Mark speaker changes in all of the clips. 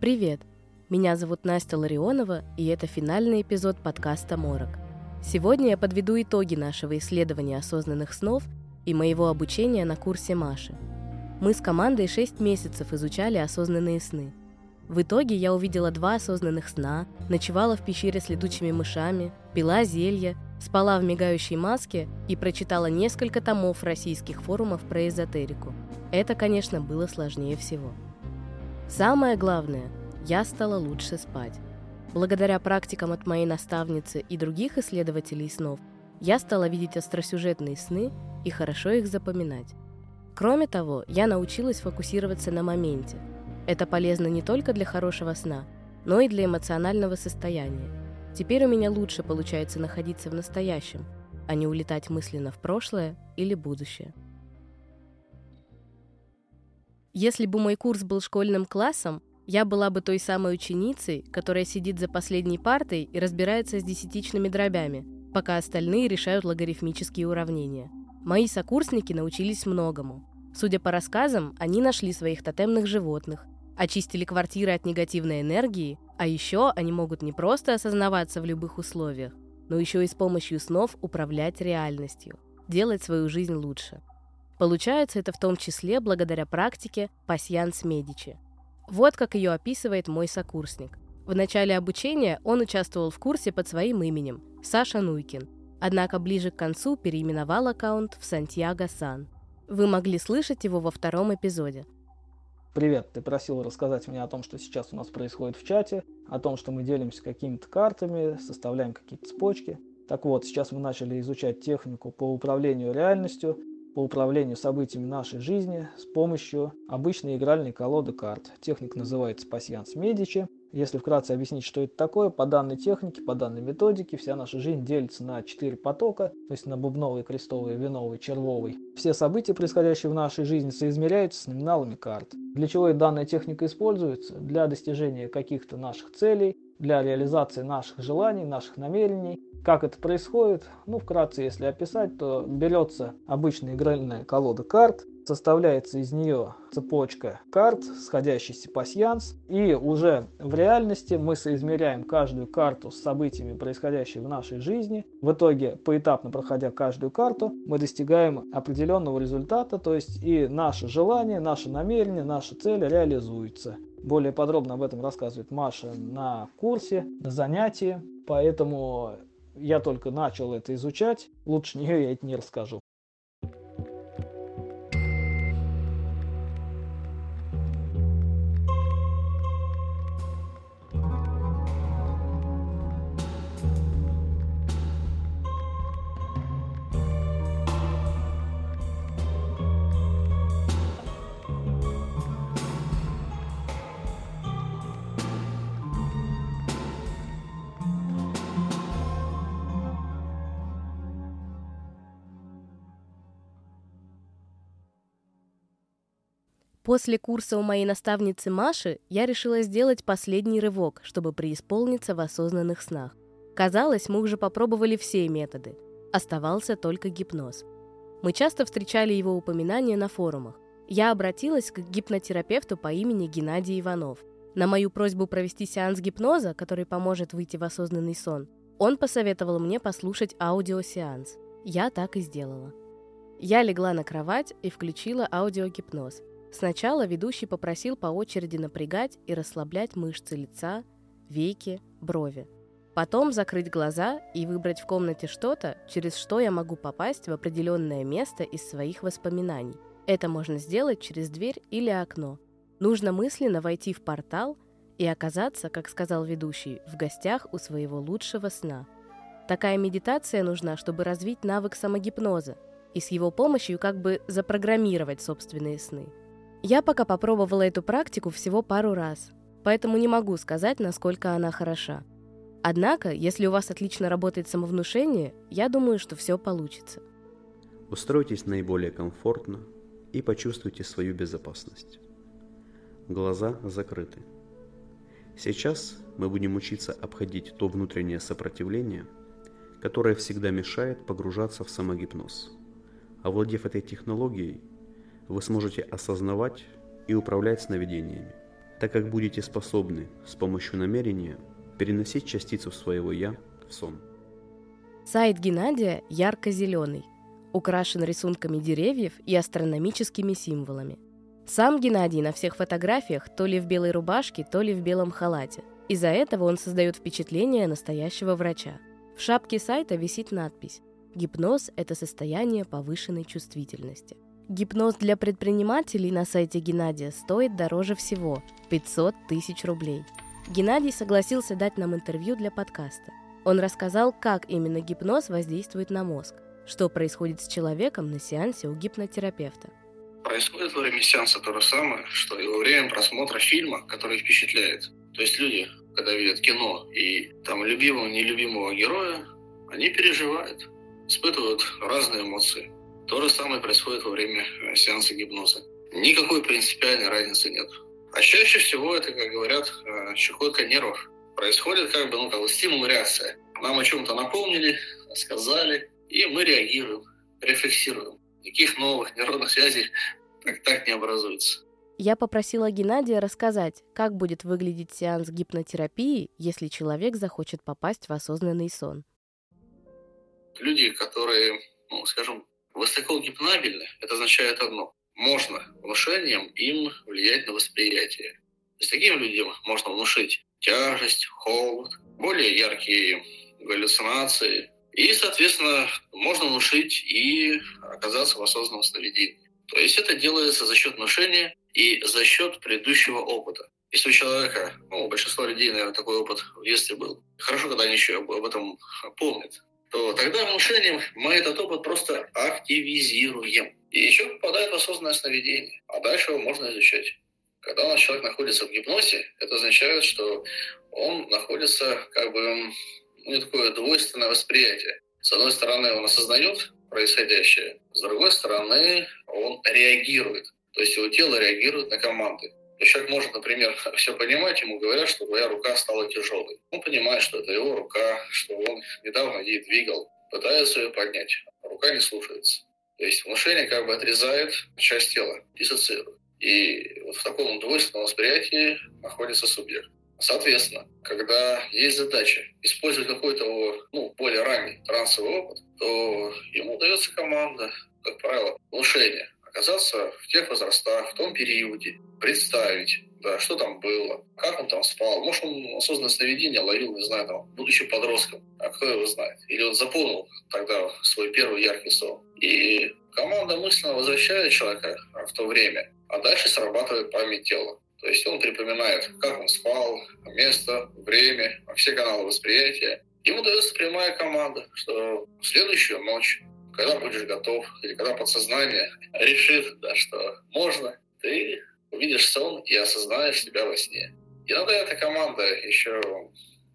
Speaker 1: Привет! Меня зовут Настя Ларионова, и это финальный эпизод подкаста «Морок». Сегодня я подведу итоги нашего исследования осознанных снов и моего обучения на курсе Маши. Мы с командой 6 месяцев изучали осознанные сны. В итоге я увидела два осознанных сна, ночевала в пещере с летучими мышами, пила зелья, спала в мигающей маске и прочитала несколько томов российских форумов про эзотерику. Это, конечно, было сложнее всего. Самое главное, я стала лучше спать. Благодаря практикам от моей наставницы и других исследователей снов, я стала видеть остросюжетные сны и хорошо их запоминать. Кроме того, я научилась фокусироваться на моменте. Это полезно не только для хорошего сна, но и для эмоционального состояния. Теперь у меня лучше получается находиться в настоящем, а не улетать мысленно в прошлое или будущее. Если бы мой курс был школьным классом, я была бы той самой ученицей, которая сидит за последней партой и разбирается с десятичными дробями, пока остальные решают логарифмические уравнения. Мои сокурсники научились многому. Судя по рассказам, они нашли своих тотемных животных, очистили квартиры от негативной энергии, а еще они могут не просто осознаваться в любых условиях, но еще и с помощью снов управлять реальностью, делать свою жизнь лучше. Получается это в том числе благодаря практике пасьянс медичи. Вот как ее описывает мой сокурсник. В начале обучения он участвовал в курсе под своим именем – Саша Нуйкин. Однако ближе к концу переименовал аккаунт в Сантьяго Сан. Вы могли слышать его во втором эпизоде.
Speaker 2: Привет, ты просил рассказать мне о том, что сейчас у нас происходит в чате, о том, что мы делимся какими-то картами, составляем какие-то цепочки. Так вот, сейчас мы начали изучать технику по управлению реальностью, по управлению событиями нашей жизни с помощью обычной игральной колоды карт. Техника называется пасьянс Медичи. Если вкратце объяснить, что это такое, по данной технике, по данной методике, вся наша жизнь делится на четыре потока, то есть на бубновый, крестовый, виновый, червовый. Все события, происходящие в нашей жизни, соизмеряются с номиналами карт. Для чего и данная техника используется? Для достижения каких-то наших целей, для реализации наших желаний, наших намерений, как это происходит? Ну, вкратце, если описать, то берется обычная игральная колода карт, составляется из нее цепочка карт, сходящийся пасьянс, и уже в реальности мы соизмеряем каждую карту с событиями, происходящими в нашей жизни. В итоге, поэтапно проходя каждую карту, мы достигаем определенного результата, то есть и наше желание, наше намерение, наша цель реализуется. Более подробно об этом рассказывает Маша на курсе, на занятии, поэтому я только начал это изучать, лучше нее я это не расскажу.
Speaker 1: После курса у моей наставницы Маши я решила сделать последний рывок, чтобы преисполниться в осознанных снах. Казалось, мы уже попробовали все методы. Оставался только гипноз. Мы часто встречали его упоминания на форумах. Я обратилась к гипнотерапевту по имени Геннадий Иванов. На мою просьбу провести сеанс гипноза, который поможет выйти в осознанный сон, он посоветовал мне послушать аудиосеанс. Я так и сделала. Я легла на кровать и включила аудиогипноз – Сначала ведущий попросил по очереди напрягать и расслаблять мышцы лица, веки, брови. Потом закрыть глаза и выбрать в комнате что-то, через что я могу попасть в определенное место из своих воспоминаний. Это можно сделать через дверь или окно. Нужно мысленно войти в портал и оказаться, как сказал ведущий, в гостях у своего лучшего сна. Такая медитация нужна, чтобы развить навык самогипноза, и с его помощью как бы запрограммировать собственные сны. Я пока попробовала эту практику всего пару раз, поэтому не могу сказать, насколько она хороша. Однако, если у вас отлично работает самовнушение, я думаю, что все получится.
Speaker 3: Устройтесь наиболее комфортно и почувствуйте свою безопасность. Глаза закрыты. Сейчас мы будем учиться обходить то внутреннее сопротивление, которое всегда мешает погружаться в самогипноз. Овладев этой технологией, вы сможете осознавать и управлять сновидениями, так как будете способны с помощью намерения переносить частицу своего «я» в сон.
Speaker 1: Сайт Геннадия ярко-зеленый, украшен рисунками деревьев и астрономическими символами. Сам Геннадий на всех фотографиях то ли в белой рубашке, то ли в белом халате. Из-за этого он создает впечатление настоящего врача. В шапке сайта висит надпись «Гипноз – это состояние повышенной чувствительности». Гипноз для предпринимателей на сайте Геннадия стоит дороже всего – 500 тысяч рублей. Геннадий согласился дать нам интервью для подкаста. Он рассказал, как именно гипноз воздействует на мозг, что происходит с человеком на сеансе у гипнотерапевта.
Speaker 4: Происходит во время сеанса то же самое, что и во время просмотра фильма, который впечатляет. То есть люди, когда видят кино и там любимого, нелюбимого героя, они переживают, испытывают разные эмоции. То же самое происходит во время э, сеанса гипноза. Никакой принципиальной разницы нет. А чаще всего это, как говорят, э, чехотка нервов. Происходит как бы, ну, как бы стимул-реакция. Нам о чем-то напомнили, сказали, и мы реагируем, рефлексируем. Никаких новых нейронных связей так, так не образуется.
Speaker 1: Я попросила Геннадия рассказать, как будет выглядеть сеанс гипнотерапии, если человек захочет попасть в осознанный сон.
Speaker 4: Люди, которые, ну, скажем, Высоко гипнабельны – это означает одно. Можно внушением им влиять на восприятие. То есть таким людям можно внушить тяжесть, холод, более яркие галлюцинации. И, соответственно, можно внушить и оказаться в осознанном сновидении. То есть это делается за счет внушения и за счет предыдущего опыта. Если у человека, ну, у большинства людей, наверное, такой опыт в детстве был, хорошо, когда они еще об этом помнят то тогда внушением мы этот опыт просто активизируем. И еще попадает в осознанное сновидение. А дальше его можно изучать. Когда у нас человек находится в гипнозе, это означает, что он находится как бы ну, такое двойственное восприятие. С одной стороны, он осознает происходящее, с другой стороны, он реагирует. То есть его тело реагирует на команды. Человек может, например, все понимать, ему говорят, что твоя рука стала тяжелой. Он понимает, что это его рука, что он недавно ей двигал, пытается ее поднять, рука не слушается. То есть внушение как бы отрезает часть тела, диссоциирует. И вот в таком двойственном восприятии находится субъект. Соответственно, когда есть задача использовать какой-то ну, более ранний трансовый опыт, то ему дается команда, как правило, внушение оказаться в тех возрастах, в том периоде, представить, да, что там было, как он там спал. Может, он осознанное сновидение ловил, не знаю, там, будучи подростком, а кто его знает. Или он запомнил тогда свой первый яркий сон. И команда мысленно возвращает человека в то время, а дальше срабатывает память тела. То есть он припоминает, как он спал, место, время, все каналы восприятия. Ему дается прямая команда, что в следующую ночь когда будешь готов, или когда подсознание решит, да, что можно, ты увидишь сон и осознаешь себя во сне. Иногда эта команда еще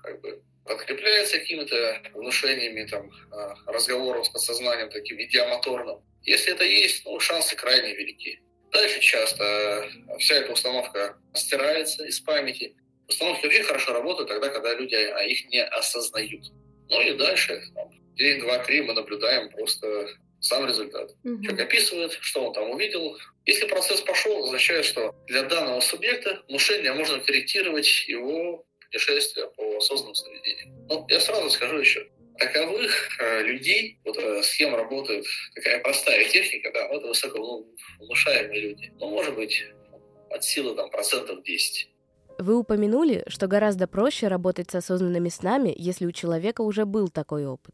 Speaker 4: как бы подкрепляется какими-то внушениями, там, а, разговором с подсознанием таким идиомоторным. Если это есть, ну, шансы крайне велики. Дальше часто вся эта установка стирается из памяти. Установки вообще хорошо работают тогда, когда люди их не осознают. Ну и дальше, там, день, два, три мы наблюдаем просто сам результат. Угу. Человек описывает, что он там увидел. Если процесс пошел, означает, что для данного субъекта внушение можно корректировать его путешествие по осознанному сновидению. Ну, я сразу скажу еще, таковых э, людей, вот э, с кем работает такая простая техника, да, вот высоковнушаемые люди, ну, может быть, от силы там процентов 10.
Speaker 1: Вы упомянули, что гораздо проще работать с осознанными снами, если у человека уже был такой опыт.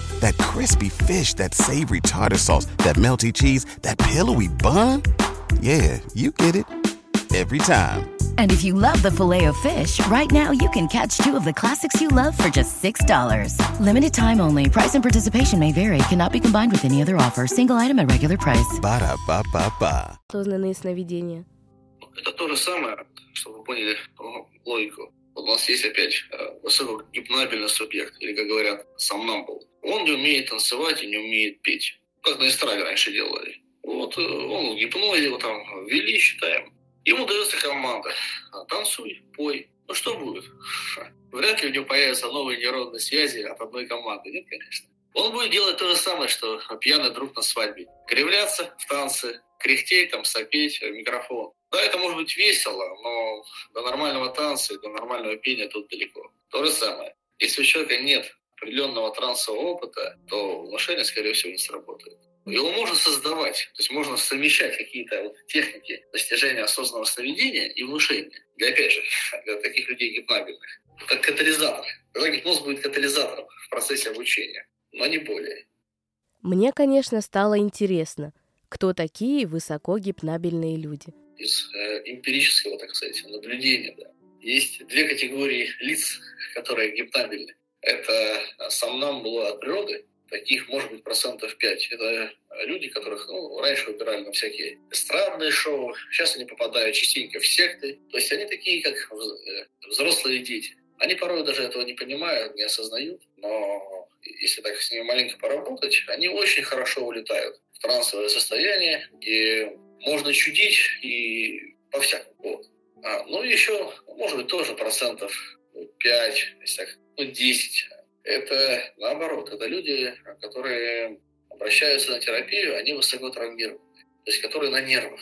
Speaker 5: That crispy fish, that savory tartar sauce, that melty cheese, that pillowy bun. Yeah, you get it. Every time.
Speaker 6: And if you love the filet of fish, right now you can catch two of the classics you love for just $6. Limited time only. Price and participation may vary. Cannot be combined with any other offer. Single item at regular price.
Speaker 5: Ба-да-ба-ба-ба.
Speaker 1: Осознанные сновидения.
Speaker 4: Это то же самое, чтобы вы поняли ну, логику. Вот у нас есть опять э, высокогипнабельный субъект, или, как говорят, сомнамбул. Он не умеет танцевать и не умеет петь. Как на эстраде раньше делали. Вот э, он в гипнозе, его там ввели, считаем. Ему дается команда. Танцуй, пой. Ну что будет? Вряд ли у него появятся новые нейронные связи от одной команды. Нет, конечно. Он будет делать то же самое, что пьяный друг на свадьбе. Кривляться в танце, кряхтеть, там, сопеть в микрофон. Да, это может быть весело, но до нормального танца и до нормального пения тут далеко. То же самое. Если у человека нет определенного трансового опыта, то внушение, скорее всего, не сработает. Его можно создавать, то есть можно совмещать какие-то вот техники достижения осознанного сновидения и внушения. Для, опять же, для таких людей гипнабельных. Как катализатор. Тогда гипноз будет катализатором в процессе обучения, но не более.
Speaker 1: Мне, конечно, стало интересно, кто такие высоко гипнабельные люди.
Speaker 4: Из э, эмпирического, так сказать, наблюдения. Да. Есть две категории лиц, которые гипнабельны. Это сомнамбулы от природы, таких может быть процентов 5. Это люди, которых ну, раньше выбирали на всякие эстрадные шоу, сейчас они попадают частенько в секты. То есть они такие, как э, взрослые дети. Они порой даже этого не понимают, не осознают, но если так с ними маленько поработать, они очень хорошо улетают в трансовое состояние, где можно чудить и по-всякому. Вот. А, ну, еще, может быть, тоже процентов 5, если так, ну, 10 это наоборот, это люди, которые обращаются на терапию, они высоко травмированы, то есть которые на нервах.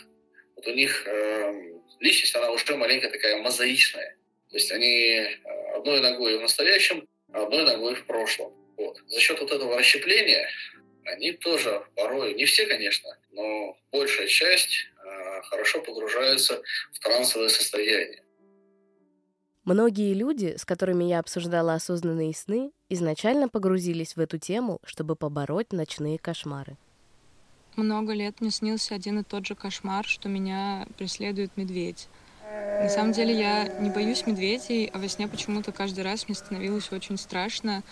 Speaker 4: Вот у них э, личность, она уже маленько такая мозаичная. То есть они э, одной ногой в настоящем, а одной ногой в прошлом. Вот. За счет вот этого расщепления они тоже порой, не все, конечно, но большая часть э, хорошо погружаются в трансовое состояние.
Speaker 1: Многие люди, с которыми я обсуждала осознанные сны, изначально погрузились в эту тему, чтобы побороть ночные кошмары.
Speaker 7: Много лет мне снился один и тот же кошмар, что меня преследует медведь. На самом деле я не боюсь медведей, а во сне почему-то каждый раз мне становилось очень страшно.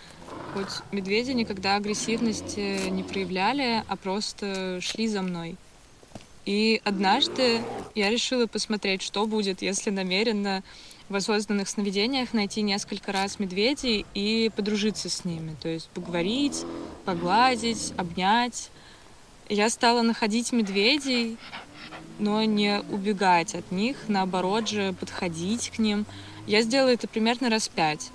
Speaker 7: Хоть медведи никогда агрессивности не проявляли, а просто шли за мной. И однажды я решила посмотреть, что будет, если намеренно в осознанных сновидениях найти несколько раз медведей и подружиться с ними, то есть поговорить, погладить, обнять. Я стала находить медведей, но не убегать от них, наоборот же подходить к ним. Я сделала это примерно раз пять.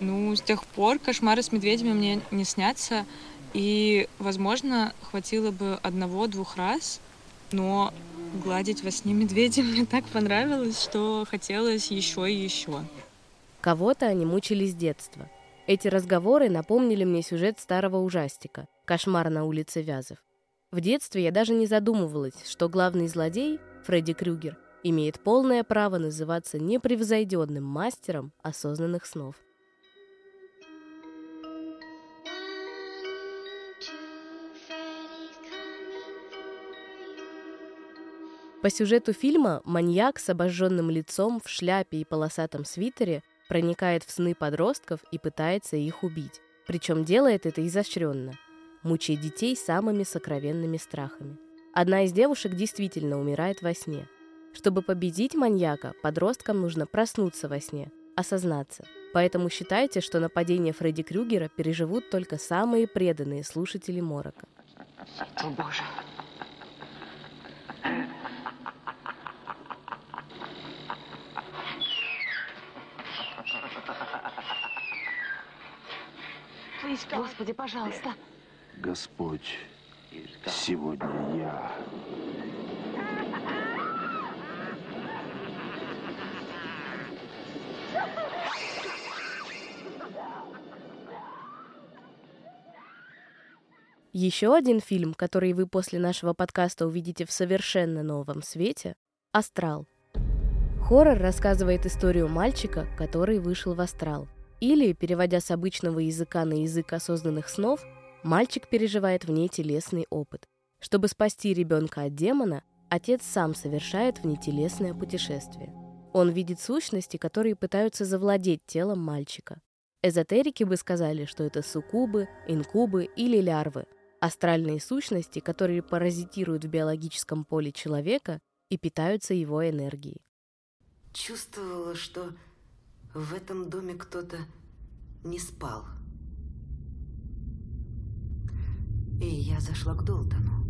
Speaker 7: Ну, с тех пор кошмары с медведями мне не снятся, и, возможно, хватило бы одного-двух раз, но гладить во сне медведя мне так понравилось, что хотелось еще и еще.
Speaker 1: Кого-то они мучили с детства. Эти разговоры напомнили мне сюжет старого ужастика «Кошмар на улице Вязов». В детстве я даже не задумывалась, что главный злодей, Фредди Крюгер, имеет полное право называться непревзойденным мастером осознанных снов. По сюжету фильма маньяк с обожженным лицом в шляпе и полосатом свитере проникает в сны подростков и пытается их убить. Причем делает это изощренно, мучая детей самыми сокровенными страхами. Одна из девушек действительно умирает во сне. Чтобы победить маньяка, подросткам нужно проснуться во сне, осознаться. Поэтому считайте, что нападение Фредди Крюгера переживут только самые преданные слушатели Морока.
Speaker 8: О, Боже. Господи, пожалуйста.
Speaker 9: Господь, сегодня я...
Speaker 1: Еще один фильм, который вы после нашего подкаста увидите в совершенно новом свете, Астрал. Хоррор рассказывает историю мальчика, который вышел в астрал. Или, переводя с обычного языка на язык осознанных снов, мальчик переживает в ней телесный опыт. Чтобы спасти ребенка от демона, отец сам совершает внетелесное путешествие. Он видит сущности, которые пытаются завладеть телом мальчика. Эзотерики бы сказали, что это суккубы, инкубы или лярвы – астральные сущности, которые паразитируют в биологическом поле человека и питаются его энергией.
Speaker 10: Чувствовала, что в этом доме кто-то не спал. И я зашла к Долтону.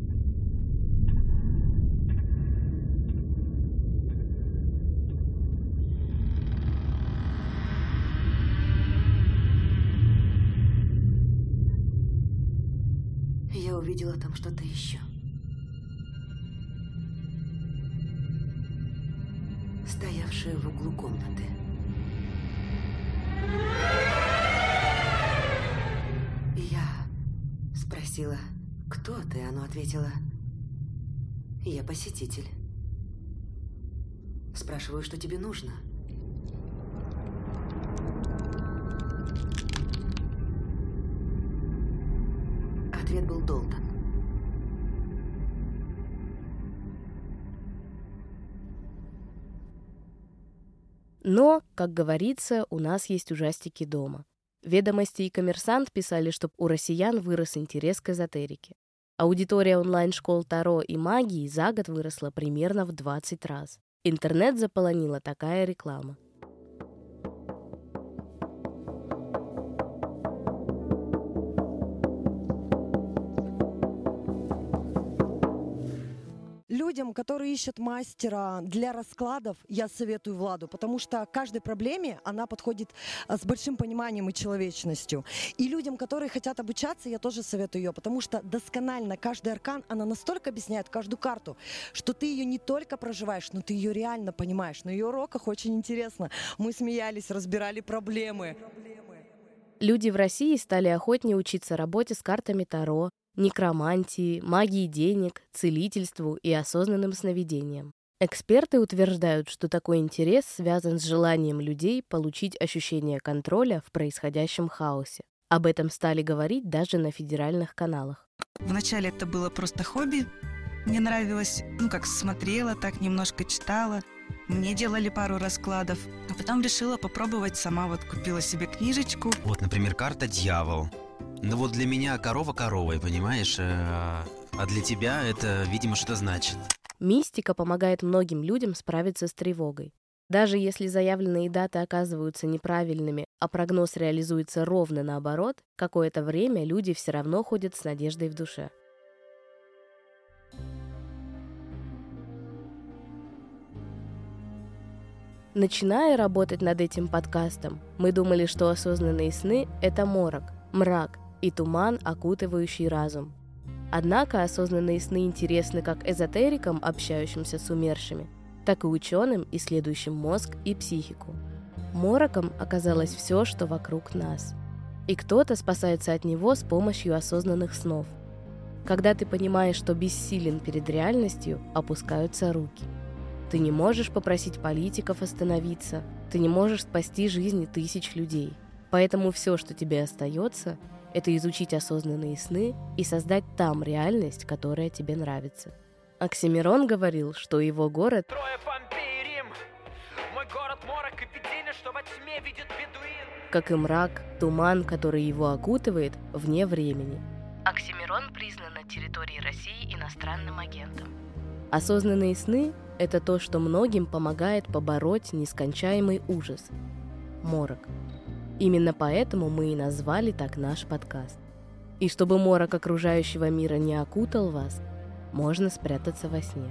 Speaker 10: Я увидела там что-то еще. Стоявшее в углу комнаты. Спросила, кто ты? Оно ответило, я посетитель. Спрашиваю, что тебе нужно. Ответ был Долтон.
Speaker 1: Но, как говорится, у нас есть ужастики дома. Ведомости и коммерсант писали, что у россиян вырос интерес к эзотерике. Аудитория онлайн-школ Таро и магии за год выросла примерно в 20 раз. Интернет заполонила такая реклама.
Speaker 11: Людям, которые ищут мастера для раскладов, я советую Владу, потому что каждой проблеме она подходит а, с большим пониманием и человечностью. И людям, которые хотят обучаться, я тоже советую ее, потому что досконально каждый аркан, она настолько объясняет каждую карту, что ты ее не только проживаешь, но ты ее реально понимаешь. На ее уроках очень интересно. Мы смеялись, разбирали проблемы.
Speaker 1: Люди в России стали охотнее учиться работе с картами Таро, некромантии, магии денег, целительству и осознанным сновидениям. Эксперты утверждают, что такой интерес связан с желанием людей получить ощущение контроля в происходящем хаосе. Об этом стали говорить даже на федеральных каналах.
Speaker 12: Вначале это было просто хобби. Мне нравилось, ну как смотрела, так немножко читала. Мне делали пару раскладов. А потом решила попробовать сама. Вот купила себе книжечку.
Speaker 13: Вот, например, карта «Дьявол». Ну вот для меня корова коровой, понимаешь? Э, а для тебя это, видимо, что значит.
Speaker 1: Мистика помогает многим людям справиться с тревогой. Даже если заявленные даты оказываются неправильными, а прогноз реализуется ровно наоборот, какое-то время люди все равно ходят с надеждой в душе. Начиная работать над этим подкастом, мы думали, что осознанные сны – это морок, мрак, и туман, окутывающий разум. Однако осознанные сны интересны как эзотерикам, общающимся с умершими, так и ученым, исследующим мозг и психику. Мороком оказалось все, что вокруг нас. И кто-то спасается от него с помощью осознанных снов. Когда ты понимаешь, что бессилен перед реальностью, опускаются руки. Ты не можешь попросить политиков остановиться, ты не можешь спасти жизни тысяч людей. Поэтому все, что тебе остается, это изучить осознанные сны и создать там реальность, которая тебе нравится. Оксимирон говорил, что его город как и мрак, туман, который его окутывает, вне времени. Оксимирон признан на территории России иностранным агентом. Осознанные сны – это то, что многим помогает побороть нескончаемый ужас – морок – Именно поэтому мы и назвали так наш подкаст. И чтобы морок окружающего мира не окутал вас, можно спрятаться во сне.